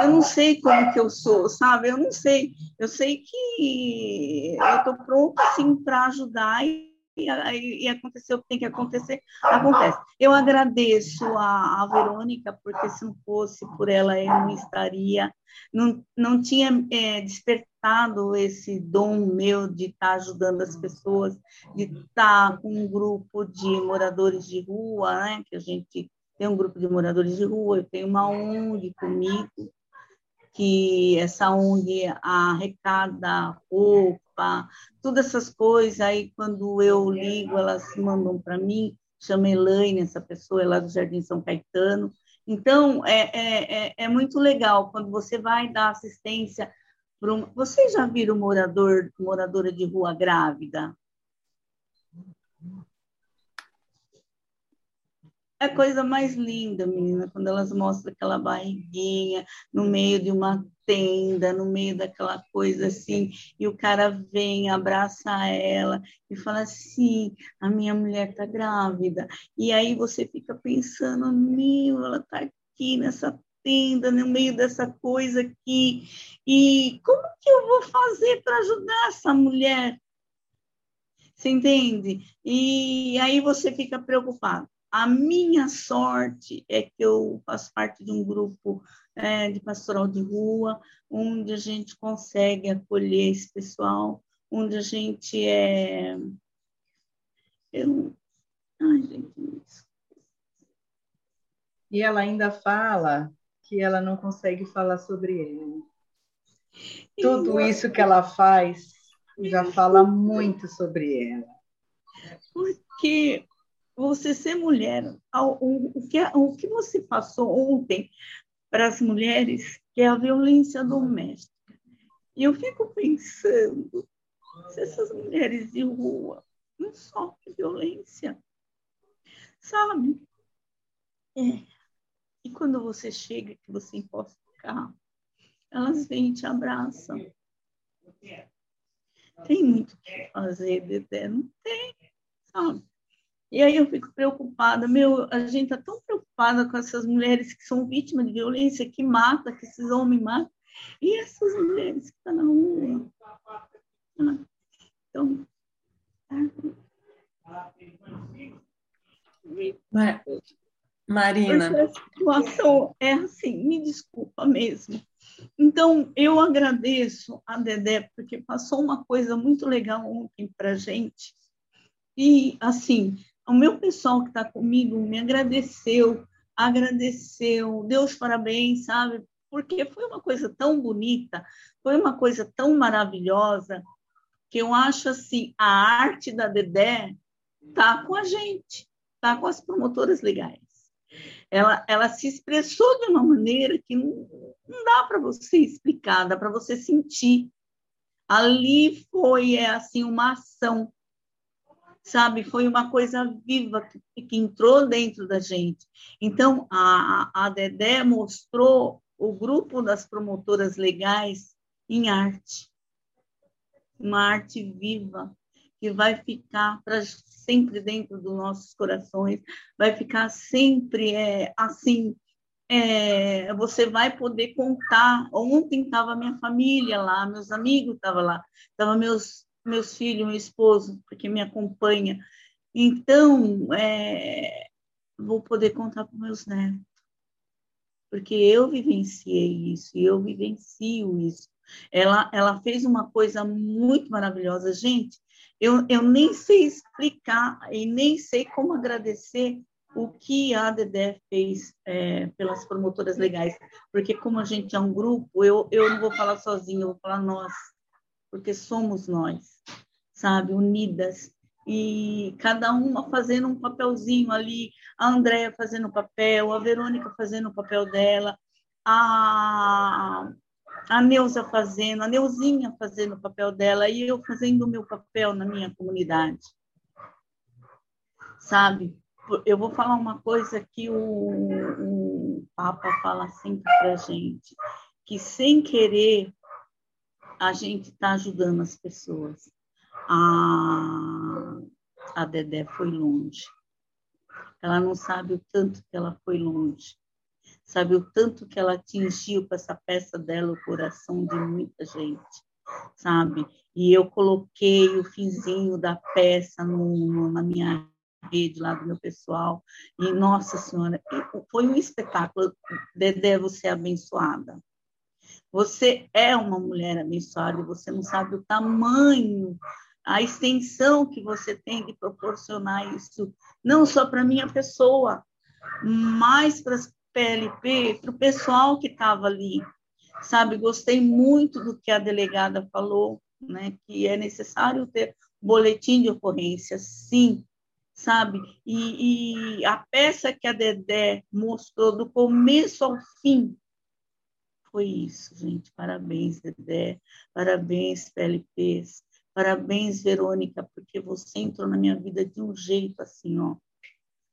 eu não sei como que eu sou, sabe? Eu não sei. Eu sei que eu estou pronta, assim, para ajudar e, e, e acontecer o que tem que acontecer, acontece. Eu agradeço a, a Verônica, porque se não fosse por ela, eu não estaria, não, não tinha é, despertado esse dom meu de estar tá ajudando as pessoas, de estar tá com um grupo de moradores de rua, né? Que a gente tem um grupo de moradores de rua, eu tenho uma ONG comigo, que essa ONG arrecada roupa, todas essas coisas. Aí, quando eu ligo, elas mandam para mim, chama Elaine, essa pessoa é lá do Jardim São Caetano. Então, é, é, é, é muito legal quando você vai dar assistência para um... Vocês já viram morador, moradora de rua grávida? É a coisa mais linda, menina, quando elas mostram aquela barriguinha no meio de uma tenda, no meio daquela coisa assim, e o cara vem, abraça ela e fala assim: a minha mulher está grávida. E aí você fica pensando: meu, ela está aqui nessa tenda, no meio dessa coisa aqui, e como que eu vou fazer para ajudar essa mulher? Você entende? E aí você fica preocupado. A minha sorte é que eu faço parte de um grupo é, de pastoral de rua, onde a gente consegue acolher esse pessoal, onde a gente é. Eu... Ai, gente, E ela ainda fala que ela não consegue falar sobre ele. Tudo isso que ela faz já fala muito sobre ela. Porque você ser mulher, o que, o que você passou ontem para as mulheres, que é a violência doméstica. E eu fico pensando, se essas mulheres de rua não sofrem violência, sabe? É. E quando você chega, que você encosta o carro, elas vêm e te abraçam. Tem muito o que fazer, Dedé? Não tem, sabe? E aí eu fico preocupada, meu, a gente está tão preocupada com essas mulheres que são vítimas de violência, que mata, que esses homens matam, e essas mulheres que estão tá na rua. Então, Marina. A situação é assim, me desculpa mesmo. Então, eu agradeço a Dedé, porque passou uma coisa muito legal ontem para gente. E, assim, o meu pessoal que está comigo me agradeceu, agradeceu, deu os parabéns, sabe? Porque foi uma coisa tão bonita, foi uma coisa tão maravilhosa, que eu acho assim, a arte da Dedé tá com a gente, tá com as promotoras legais. Ela, ela se expressou de uma maneira que não, não dá para você explicar, dá para você sentir. Ali foi é, assim uma ação sabe? Foi uma coisa viva que, que entrou dentro da gente. Então, a, a Dedé mostrou o grupo das promotoras legais em arte. Uma arte viva, que vai ficar para sempre dentro dos nossos corações, vai ficar sempre é, assim. É, você vai poder contar. Ontem estava minha família lá, meus amigos estavam lá, estavam meus meus filhos, meu esposo, porque me acompanha. Então, é, vou poder contar para meus netos. porque eu vivenciei isso e eu vivencio isso. Ela, ela fez uma coisa muito maravilhosa. Gente, eu, eu nem sei explicar e nem sei como agradecer o que a Dedé fez é, pelas promotoras legais, porque como a gente é um grupo, eu, eu não vou falar sozinha, eu vou falar nós, porque somos nós, sabe, unidas, e cada uma fazendo um papelzinho ali, a Andréia fazendo o papel, a Verônica fazendo o papel dela, a, a Neuza fazendo, a Neuzinha fazendo o papel dela, e eu fazendo o meu papel na minha comunidade. Sabe? Eu vou falar uma coisa que o, o Papa fala sempre para gente, que sem querer a gente está ajudando as pessoas a, a Dedé foi longe. Ela não sabe o tanto que ela foi longe. Sabe o tanto que ela atingiu com essa peça dela o coração de muita gente, sabe? E eu coloquei o finzinho da peça no, na minha rede lá do meu pessoal. E, nossa Senhora, foi um espetáculo. Dedé, você é abençoada. Você é uma mulher abençoada você não sabe o tamanho a extensão que você tem de proporcionar isso, não só para minha pessoa, mas para as PLP, para o pessoal que estava ali. Sabe, gostei muito do que a delegada falou, né, que é necessário ter boletim de ocorrência, sim, sabe? E, e a peça que a Dedé mostrou do começo ao fim foi isso, gente. Parabéns, Dedé. Parabéns, PLPs. Parabéns, Verônica, porque você entrou na minha vida de um jeito assim, ó,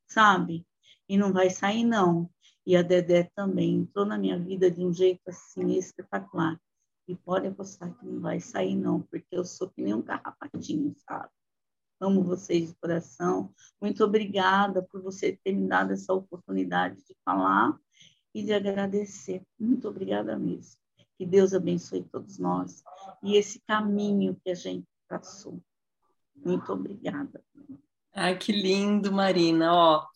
sabe? E não vai sair, não. E a Dedé também entrou na minha vida de um jeito assim espetacular. E pode apostar que não vai sair, não, porque eu sou que nem um carrapatinho, sabe? Amo vocês de coração. Muito obrigada por você ter me dado essa oportunidade de falar e de agradecer. Muito obrigada mesmo. Que Deus abençoe todos nós e esse caminho que a gente passou. Muito obrigada. Ai, que lindo, Marina. Ó,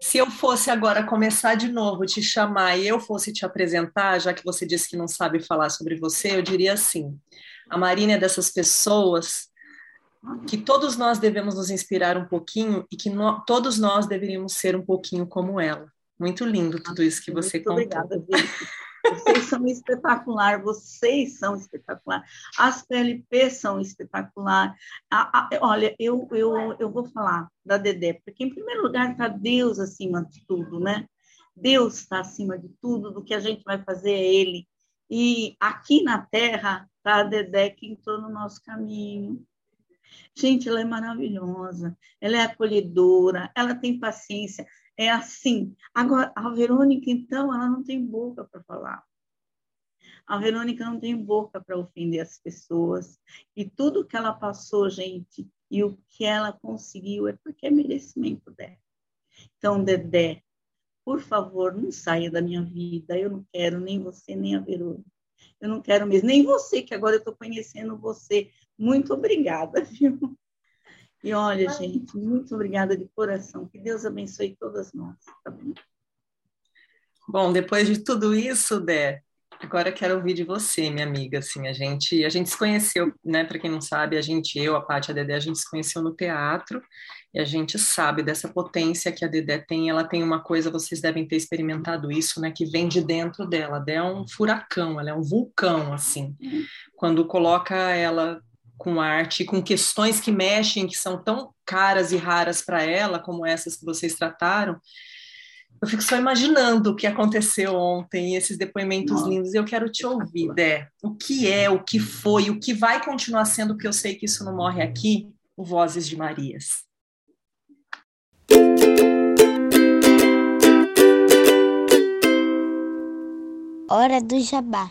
se eu fosse agora começar de novo, te chamar e eu fosse te apresentar, já que você disse que não sabe falar sobre você, eu diria assim: a Marina é dessas pessoas que todos nós devemos nos inspirar um pouquinho e que no, todos nós deveríamos ser um pouquinho como ela. Muito lindo tudo isso que você Muito contou. Obrigada, vocês são espetacular, vocês são espetacular. As PLP são espetacular. A, a, olha, eu, eu, eu vou falar da Dedé, porque em primeiro lugar está Deus acima de tudo, né? Deus está acima de tudo, do que a gente vai fazer é Ele. E aqui na Terra está a Dedé que entrou no nosso caminho. Gente, ela é maravilhosa, ela é acolhedora, ela tem paciência é assim. Agora, a Verônica, então, ela não tem boca para falar. A Verônica não tem boca para ofender as pessoas. E tudo que ela passou, gente, e o que ela conseguiu é porque é merecimento dela. Então, Dedé, por favor, não saia da minha vida. Eu não quero nem você, nem a Verônica. Eu não quero mesmo, nem você, que agora eu estou conhecendo você. Muito obrigada, viu? E olha, gente, muito obrigada de coração. Que Deus abençoe todas nós. Tá bom? Bom, depois de tudo isso, Dé, agora quero ouvir de você, minha amiga. Assim, a gente, a gente se conheceu, né? Para quem não sabe, a gente, eu, a Paty, a Dedé, a gente se conheceu no teatro e a gente sabe dessa potência que a Dedé tem. Ela tem uma coisa, vocês devem ter experimentado isso, né? Que vem de dentro dela. A Dedé é um furacão, ela é um vulcão, assim. Uhum. Quando coloca ela com arte, com questões que mexem, que são tão caras e raras para ela, como essas que vocês trataram, eu fico só imaginando o que aconteceu ontem, esses depoimentos Nossa. lindos, e eu quero te ouvir, Dé. O que é, o que foi, o que vai continuar sendo, porque eu sei que isso não morre aqui, o Vozes de Marias. Hora do Jabá.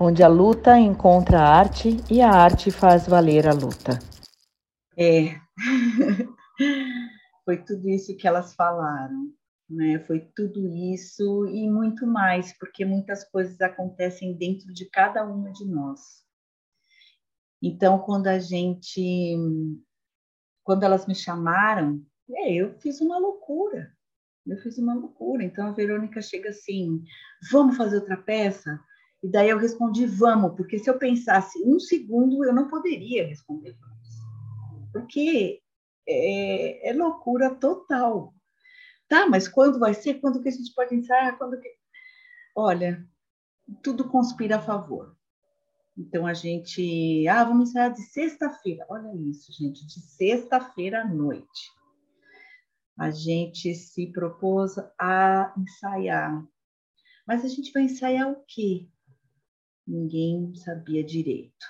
onde a luta encontra a arte e a arte faz valer a luta. É, foi tudo isso que elas falaram, né? Foi tudo isso e muito mais, porque muitas coisas acontecem dentro de cada uma de nós. Então, quando a gente, quando elas me chamaram, é, eu fiz uma loucura. Eu fiz uma loucura. Então a Verônica chega assim: vamos fazer outra peça? E daí eu respondi: vamos, porque se eu pensasse um segundo, eu não poderia responder vamos. Porque é, é loucura total. Tá, mas quando vai ser? Quando que a gente pode ensaiar? Quando que... Olha, tudo conspira a favor. Então a gente, ah, vamos ensaiar de sexta-feira. Olha isso, gente, de sexta-feira à noite a gente se propôs a ensaiar. Mas a gente vai ensaiar o quê? Ninguém sabia direito.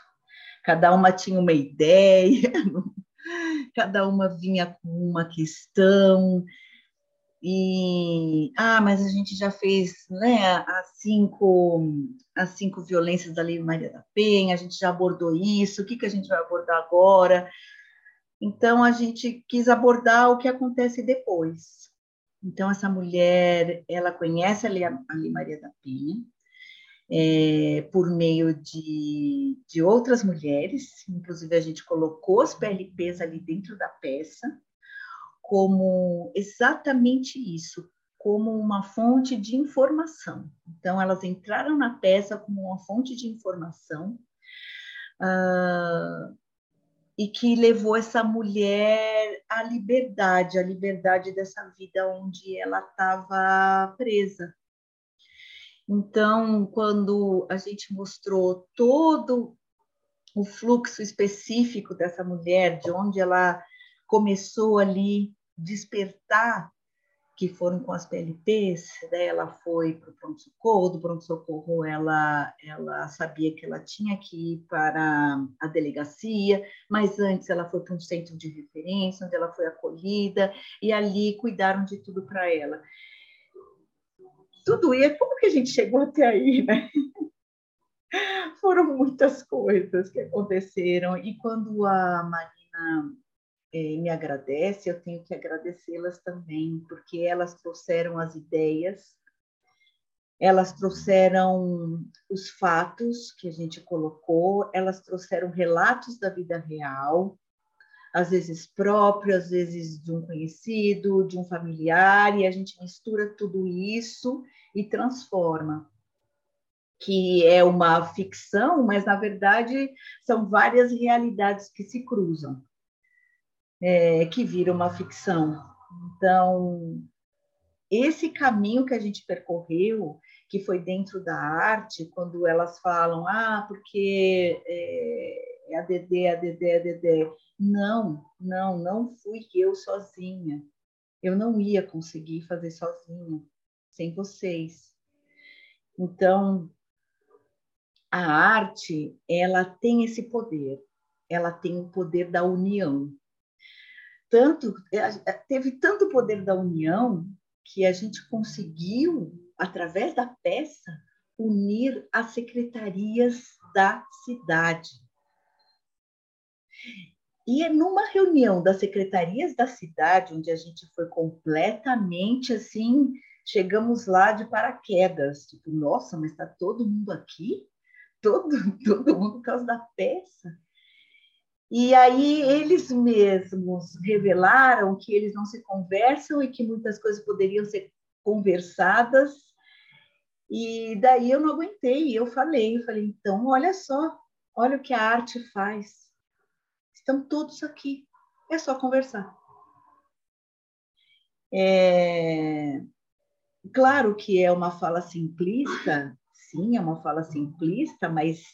Cada uma tinha uma ideia, cada uma vinha com uma questão. E ah, mas a gente já fez né, as cinco as cinco violências da Lei Maria da Penha, a gente já abordou isso, o que, que a gente vai abordar agora? Então, a gente quis abordar o que acontece depois. Então, essa mulher, ela conhece a Lei Maria da Penha, é, por meio de, de outras mulheres, inclusive a gente colocou as PLPs ali dentro da peça, como exatamente isso, como uma fonte de informação. Então, elas entraram na peça como uma fonte de informação, uh, e que levou essa mulher à liberdade, à liberdade dessa vida onde ela estava presa. Então, quando a gente mostrou todo o fluxo específico dessa mulher, de onde ela começou ali despertar que foram com as PLPs, daí ela foi para o pronto-socorro, do pronto-socorro ela, ela sabia que ela tinha que ir para a delegacia, mas antes ela foi para um centro de referência, onde ela foi acolhida, e ali cuidaram de tudo para ela. Tudo isso, como que a gente chegou até aí, né? Foram muitas coisas que aconteceram, e quando a Marina é, me agradece, eu tenho que agradecê-las também, porque elas trouxeram as ideias, elas trouxeram os fatos que a gente colocou, elas trouxeram relatos da vida real, às vezes próprio, às vezes de um conhecido, de um familiar, e a gente mistura tudo isso e transforma. Que é uma ficção, mas na verdade são várias realidades que se cruzam é, que vira uma ficção. Então, esse caminho que a gente percorreu, que foi dentro da arte, quando elas falam, ah, porque é, é ADD, ADD, ADD. Não, não, não fui eu sozinha. Eu não ia conseguir fazer sozinha, sem vocês. Então, a arte, ela tem esse poder. Ela tem o poder da união tanto, é, é, teve tanto poder da união que a gente conseguiu, através da peça, unir as secretarias da cidade. E é numa reunião das secretarias da cidade, onde a gente foi completamente assim, chegamos lá de paraquedas, tipo, nossa, mas está todo mundo aqui? Todo, todo mundo por causa da peça? E aí eles mesmos revelaram que eles não se conversam e que muitas coisas poderiam ser conversadas. E daí eu não aguentei, eu falei, eu falei, então olha só, olha o que a arte faz. Estão todos aqui, é só conversar. É... Claro que é uma fala simplista, sim, é uma fala simplista, mas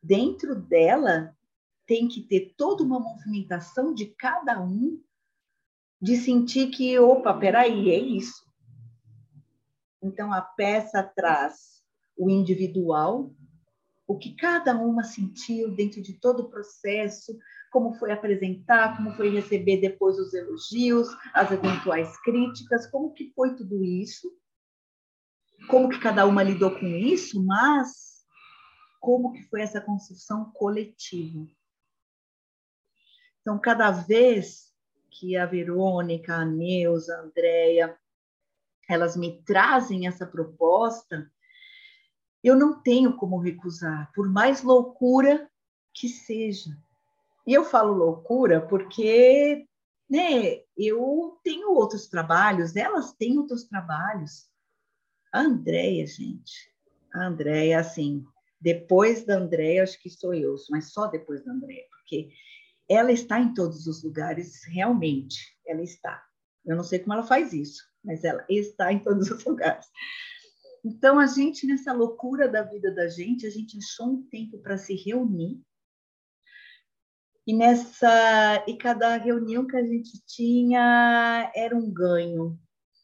dentro dela tem que ter toda uma movimentação de cada um, de sentir que, opa, peraí, é isso. Então, a peça traz o individual, o que cada uma sentiu dentro de todo o processo, como foi apresentar, como foi receber depois os elogios, as eventuais críticas, como que foi tudo isso. como que cada uma lidou com isso, mas como que foi essa construção coletiva. Então, cada vez que a Verônica, a Neuza, a Andrea, elas me trazem essa proposta, eu não tenho como recusar, por mais loucura que seja. E eu falo loucura porque né, eu tenho outros trabalhos, elas têm outros trabalhos. A Andréia, gente, a Andréia, assim, depois da Andréia, acho que sou eu, mas só depois da Andréia, porque ela está em todos os lugares, realmente, ela está. Eu não sei como ela faz isso, mas ela está em todos os lugares. Então, a gente, nessa loucura da vida da gente, a gente achou um tempo para se reunir. E nessa e cada reunião que a gente tinha era um ganho,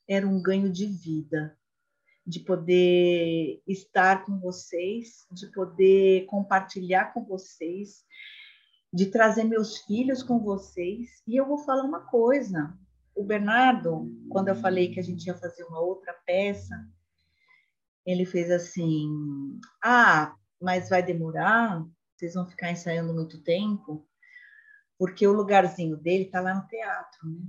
era um ganho de vida, de poder estar com vocês, de poder compartilhar com vocês, de trazer meus filhos com vocês. E eu vou falar uma coisa: o Bernardo, quando eu falei que a gente ia fazer uma outra peça, ele fez assim: Ah, mas vai demorar? Vocês vão ficar ensaiando muito tempo? Porque o lugarzinho dele está lá no teatro, né?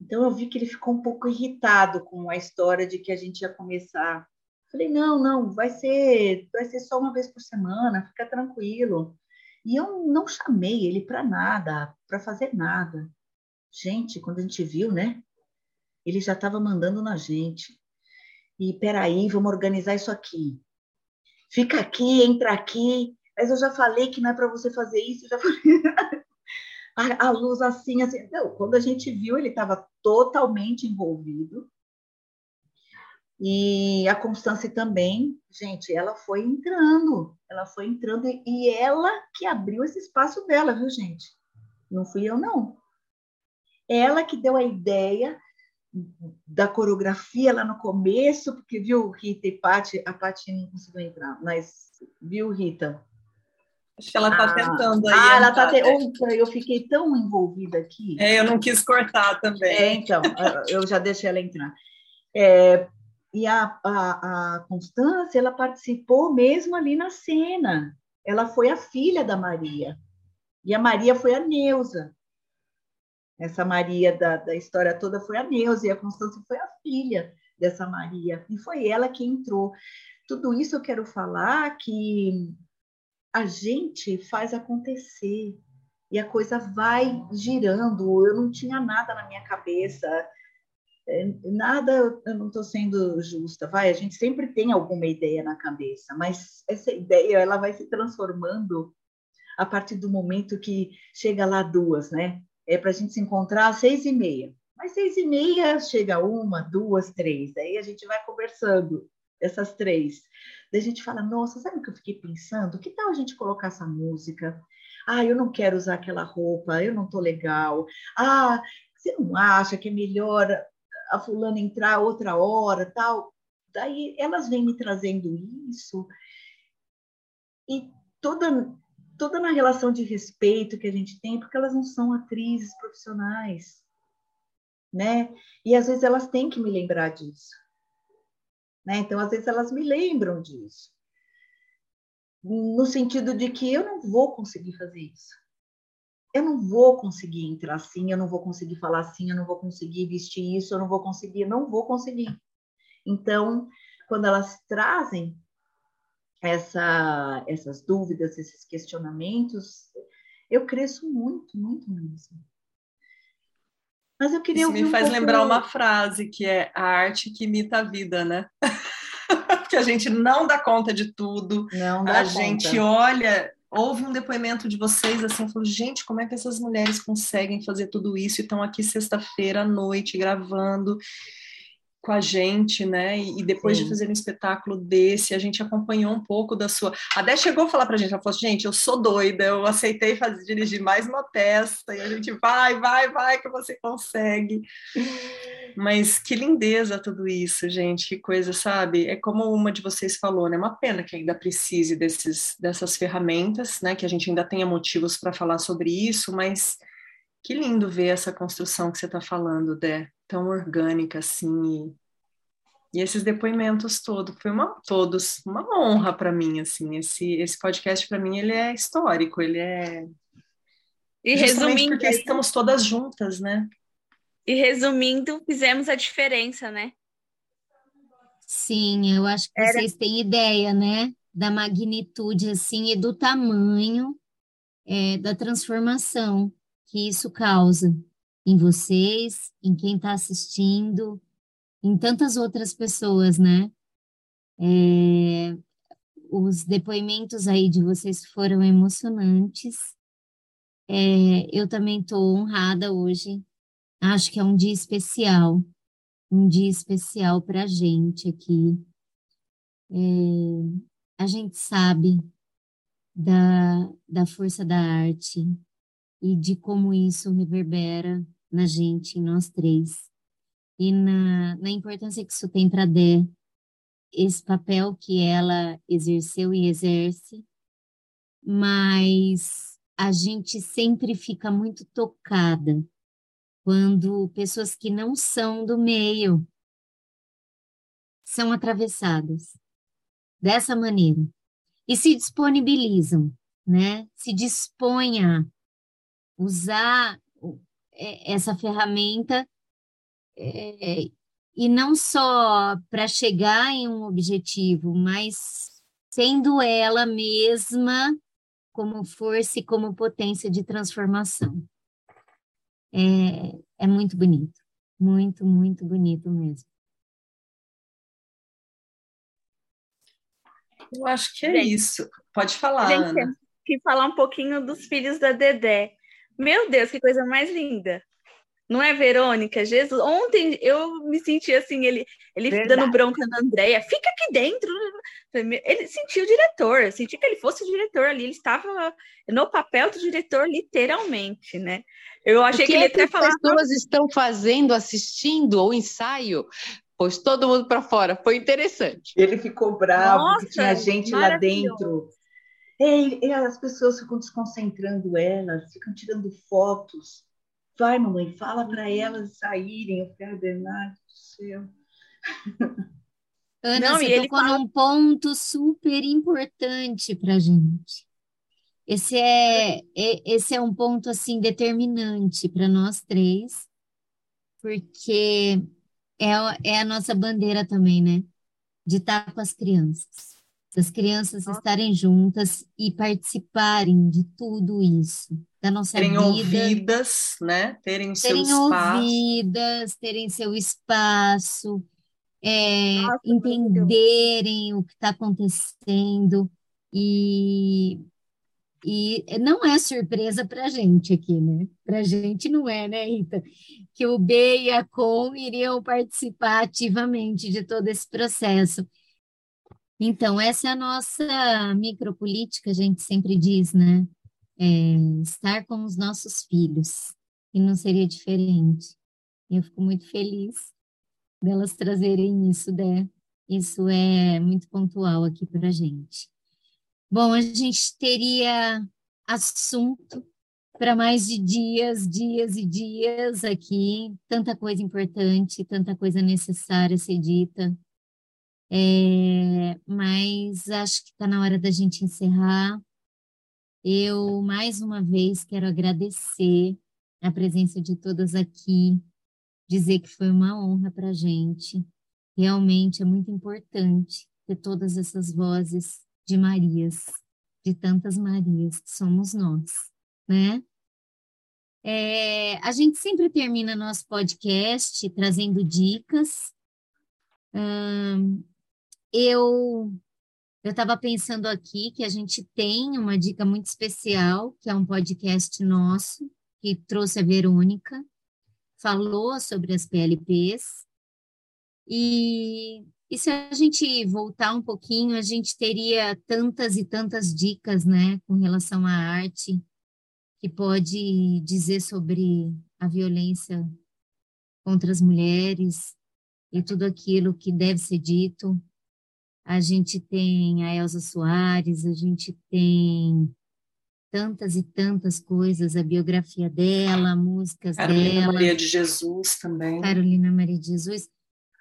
Então eu vi que ele ficou um pouco irritado com a história de que a gente ia começar. Falei: Não, não, vai ser, vai ser só uma vez por semana, fica tranquilo. E eu não chamei ele para nada, para fazer nada. Gente, quando a gente viu, né? Ele já estava mandando na gente e peraí, vamos organizar isso aqui. Fica aqui, entra aqui. Mas eu já falei que não é para você fazer isso, já falei. a, a, luz assim, assim. Não, quando a gente viu, ele estava totalmente envolvido. E a Constância também, gente, ela foi entrando, ela foi entrando e ela que abriu esse espaço dela, viu, gente? Não fui eu, não. Ela que deu a ideia da coreografia lá no começo, porque viu Rita e Pati, a Pati não conseguiu entrar, mas viu Rita? Acho que ela está ah, tentando aí. Ah, ela está te... Opa, eu fiquei tão envolvida aqui. É, eu não quis cortar também. É, então, eu já deixei ela entrar. É, e a, a, a Constância, ela participou mesmo ali na cena. Ela foi a filha da Maria. E a Maria foi a Neuza. Essa Maria da, da história toda foi a Neuza e a Constância foi a filha dessa Maria. E foi ela que entrou. Tudo isso eu quero falar que a gente faz acontecer e a coisa vai girando. Eu não tinha nada na minha cabeça, é, nada, eu não estou sendo justa. Vai, a gente sempre tem alguma ideia na cabeça, mas essa ideia ela vai se transformando a partir do momento que chega lá duas, né? é para a gente se encontrar às seis e meia. Mas seis e meia chega uma, duas, três. Aí a gente vai conversando, essas três. A gente fala, nossa, sabe o que eu fiquei pensando? Que tal a gente colocar essa música? Ah, eu não quero usar aquela roupa, eu não tô legal. Ah, você não acha que é melhor a fulana entrar outra hora, tal? Daí elas vêm me trazendo isso. E toda toda na relação de respeito que a gente tem, porque elas não são atrizes profissionais, né? E às vezes elas têm que me lembrar disso, né? Então às vezes elas me lembram disso, no sentido de que eu não vou conseguir fazer isso. Eu não vou conseguir entrar assim, eu não vou conseguir falar assim, eu não vou conseguir vestir isso, eu não vou conseguir, eu não vou conseguir. Então, quando elas trazem essa, essas dúvidas, esses questionamentos, eu cresço muito, muito mesmo. Mas eu queria Isso me faz lembrar uma frase que é a arte que imita a vida, né? que a gente não dá conta de tudo. Não dá a conta. gente olha, houve um depoimento de vocês assim, falou, gente, como é que essas mulheres conseguem fazer tudo isso e estão aqui sexta-feira à noite gravando? Com a gente, né? E, depois Sim. de fazer um espetáculo desse, a gente acompanhou um pouco da sua. A Dé chegou a falar para a gente, ela falou: assim, gente, eu sou doida, eu aceitei fazer, dirigir mais uma peça, e a gente vai, vai, vai, que você consegue. Mas que lindeza tudo isso, gente, que coisa, sabe? É como uma de vocês falou, né? Uma pena que ainda precise desses, dessas ferramentas, né? Que a gente ainda tenha motivos para falar sobre isso, mas que lindo ver essa construção que você está falando, Dé tão orgânica assim E esses depoimentos todos, foi uma, todos uma honra para mim, assim, esse, esse podcast para mim ele é histórico, ele é e resumindo, porque estamos todas juntas, né? E resumindo, fizemos a diferença, né? Sim, eu acho que Era... vocês têm ideia, né? Da magnitude, assim, e do tamanho é, da transformação que isso causa em vocês, em quem está assistindo, em tantas outras pessoas, né? É, os depoimentos aí de vocês foram emocionantes. É, eu também estou honrada hoje. Acho que é um dia especial, um dia especial para a gente aqui. É, a gente sabe da, da força da arte e de como isso reverbera na gente, em nós três e na, na importância que isso tem para Dé, esse papel que ela exerceu e exerce, mas a gente sempre fica muito tocada quando pessoas que não são do meio são atravessadas dessa maneira e se disponibilizam, né? Se dispõem a usar é, essa ferramenta é, e não só para chegar em um objetivo, mas sendo ela mesma como força e como potência de transformação. É, é muito bonito, muito, muito bonito mesmo. Eu acho que é gente, isso. Pode falar, gente, Ana. Que falar um pouquinho dos filhos da Dedé. Meu Deus, que coisa mais linda. Não é Verônica? Jesus. Ontem eu me senti assim, ele, ele dando bronca na Andréia, fica aqui dentro. Ele sentiu o diretor, senti que ele fosse o diretor ali, ele estava no papel do diretor, literalmente, né? Eu achei o que, que ele até falava. As pessoas estão fazendo, assistindo o ensaio, pôs todo mundo para fora. Foi interessante. Ele ficou bravo, Nossa, tinha gente lá dentro. E, as pessoas ficam desconcentrando elas, ficam tirando fotos. Vai, mamãe, fala para elas saírem. Eu falei, Bernardo do céu. Ana, Não, você tocou fala... num ponto super importante para gente. Esse é, é, esse é um ponto assim determinante para nós três, porque é, é a nossa bandeira também, né? De estar com as crianças, das crianças estarem juntas e participarem de tudo isso da nossa terem vida. ouvidas, né? Terem o terem seu espaço. ouvidas, terem seu espaço, é, nossa, entenderem o que está acontecendo e e não é surpresa para a gente aqui, né? Para a gente não é, né, Rita? Que o B e a Com iriam participar ativamente de todo esse processo. Então, essa é a nossa micropolítica, a gente sempre diz, né? é, estar com os nossos filhos, e não seria diferente. Eu fico muito feliz delas trazerem isso, né? Isso é muito pontual aqui para a gente. Bom, a gente teria assunto para mais de dias, dias e dias aqui, tanta coisa importante, tanta coisa necessária ser dita. É, mas acho que está na hora da gente encerrar. Eu, mais uma vez, quero agradecer a presença de todas aqui, dizer que foi uma honra para a gente. Realmente é muito importante ter todas essas vozes de Marias, de tantas Marias que somos nós, né? É, a gente sempre termina nosso podcast trazendo dicas. Hum, eu eu estava pensando aqui que a gente tem uma dica muito especial, que é um podcast nosso, que trouxe a Verônica, falou sobre as PLPs. E, e se a gente voltar um pouquinho, a gente teria tantas e tantas dicas, né, com relação à arte, que pode dizer sobre a violência contra as mulheres e tudo aquilo que deve ser dito a gente tem a Elza Soares, a gente tem tantas e tantas coisas, a biografia dela, músicas Carolina dela. Maria de Jesus também. Carolina Maria de Jesus.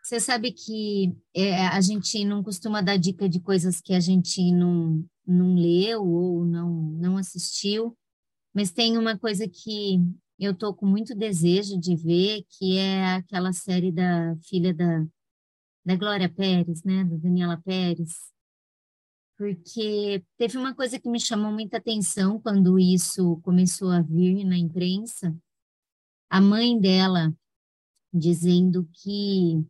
Você sabe que é, a gente não costuma dar dica de coisas que a gente não, não leu ou não, não assistiu, mas tem uma coisa que eu estou com muito desejo de ver, que é aquela série da filha da, da Glória Pérez, né, da Daniela Pérez, porque teve uma coisa que me chamou muita atenção quando isso começou a vir na imprensa, a mãe dela dizendo que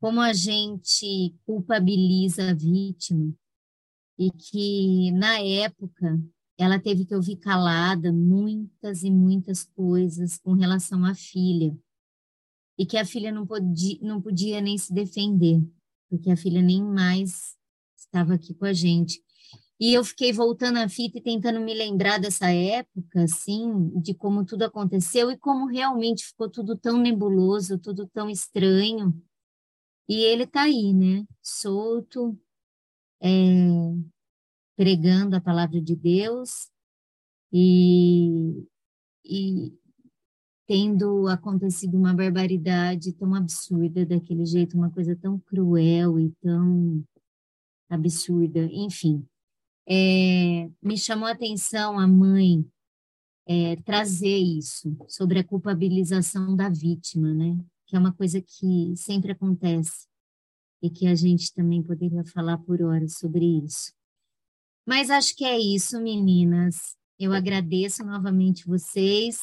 como a gente culpabiliza a vítima e que na época ela teve que ouvir calada muitas e muitas coisas com relação à filha e que a filha não podia, não podia nem se defender porque a filha nem mais estava aqui com a gente. E eu fiquei voltando a fita e tentando me lembrar dessa época, assim, de como tudo aconteceu e como realmente ficou tudo tão nebuloso, tudo tão estranho. E ele está aí, né? Solto, é, pregando a palavra de Deus e, e tendo acontecido uma barbaridade tão absurda daquele jeito, uma coisa tão cruel e tão absurda, enfim. É, me chamou a atenção a mãe é, trazer isso sobre a culpabilização da vítima, né? Que é uma coisa que sempre acontece e que a gente também poderia falar por horas sobre isso. Mas acho que é isso, meninas. Eu agradeço novamente vocês.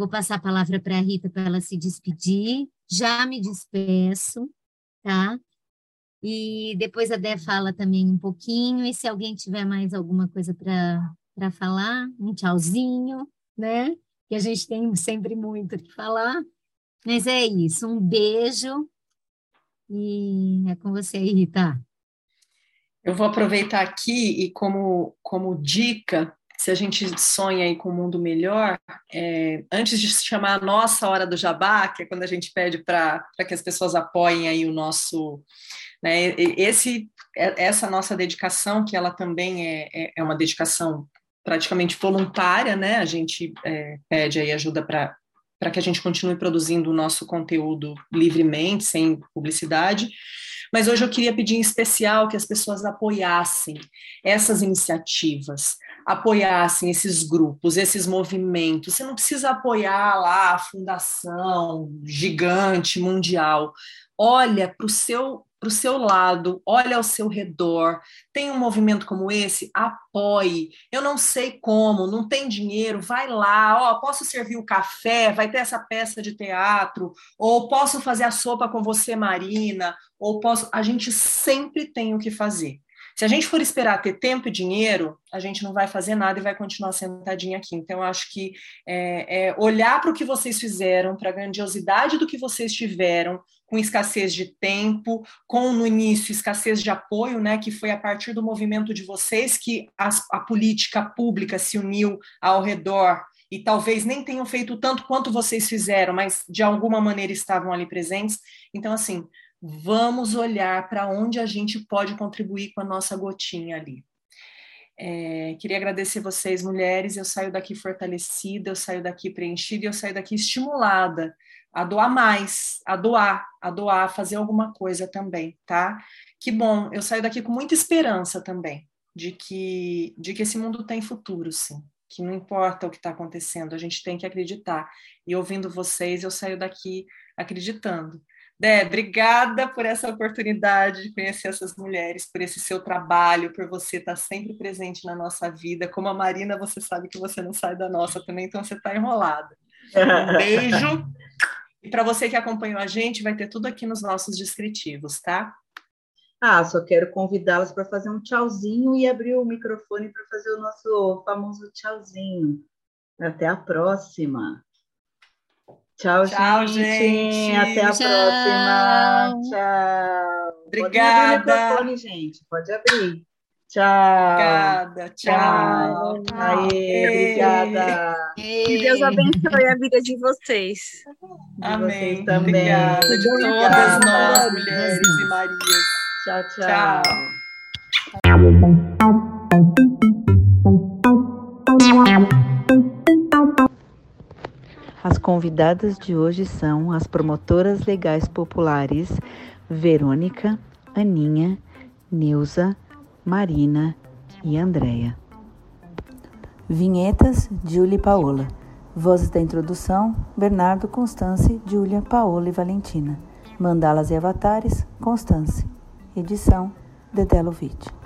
Vou passar a palavra para a Rita para ela se despedir. Já me despeço, tá? E depois a Dé fala também um pouquinho, e se alguém tiver mais alguma coisa para falar, um tchauzinho, né? Que a gente tem sempre muito que falar. Mas é isso, um beijo e é com você aí, Rita. Eu vou aproveitar aqui e como, como dica, se a gente sonha aí com um mundo melhor, é, antes de chamar a nossa hora do jabá, que é quando a gente pede para que as pessoas apoiem aí o nosso né? Esse, é, essa nossa dedicação, que ela também é, é, é uma dedicação praticamente voluntária, né? A gente é, pede aí ajuda para para que a gente continue produzindo o nosso conteúdo livremente, sem publicidade. Mas hoje eu queria pedir em especial que as pessoas apoiassem essas iniciativas, apoiassem esses grupos, esses movimentos. Você não precisa apoiar lá a fundação gigante mundial. Olha para o seu para o seu lado, olha ao seu redor, tem um movimento como esse, apoie. Eu não sei como, não tem dinheiro, vai lá, ó, posso servir o café, vai ter essa peça de teatro, ou posso fazer a sopa com você, Marina, ou posso. A gente sempre tem o que fazer. Se a gente for esperar ter tempo e dinheiro, a gente não vai fazer nada e vai continuar sentadinha aqui. Então, acho que é, é olhar para o que vocês fizeram, para a grandiosidade do que vocês tiveram, com escassez de tempo, com no início escassez de apoio, né, que foi a partir do movimento de vocês que as, a política pública se uniu ao redor e talvez nem tenham feito tanto quanto vocês fizeram, mas de alguma maneira estavam ali presentes. Então, assim, vamos olhar para onde a gente pode contribuir com a nossa gotinha ali. É, queria agradecer vocês, mulheres. Eu saio daqui fortalecida, eu saio daqui preenchida, eu saio daqui estimulada a doar mais, a doar, a doar, a fazer alguma coisa também, tá? Que bom, eu saio daqui com muita esperança também de que, de que esse mundo tem futuro, sim. Que não importa o que está acontecendo, a gente tem que acreditar. E ouvindo vocês, eu saio daqui acreditando Dé, obrigada por essa oportunidade de conhecer essas mulheres, por esse seu trabalho, por você estar sempre presente na nossa vida. Como a Marina, você sabe que você não sai da nossa também, então você está enrolada. Um beijo. E para você que acompanhou a gente, vai ter tudo aqui nos nossos descritivos, tá? Ah, só quero convidá-las para fazer um tchauzinho e abrir o microfone para fazer o nosso famoso tchauzinho. Até a próxima. Tchau, Tchau gente. gente. Até a Tchau. próxima. Tchau. Obrigada. Pode abrir o gente. Pode abrir. Tchau. Obrigada. Tchau. Tchau. Aê, obrigada. Que Deus abençoe a vida de vocês. De Amém. Vocês também. Obrigada. De todas nós, mulheres e Marias. Tchau, tchau. tchau. As convidadas de hoje são as promotoras legais populares Verônica, Aninha, Neuza, Marina e Andréia. Vinhetas, Júlia e Paola. Vozes da introdução, Bernardo, Constance, Júlia, Paola e Valentina. Mandalas e avatares, Constance. Edição, Dedé Lovitch.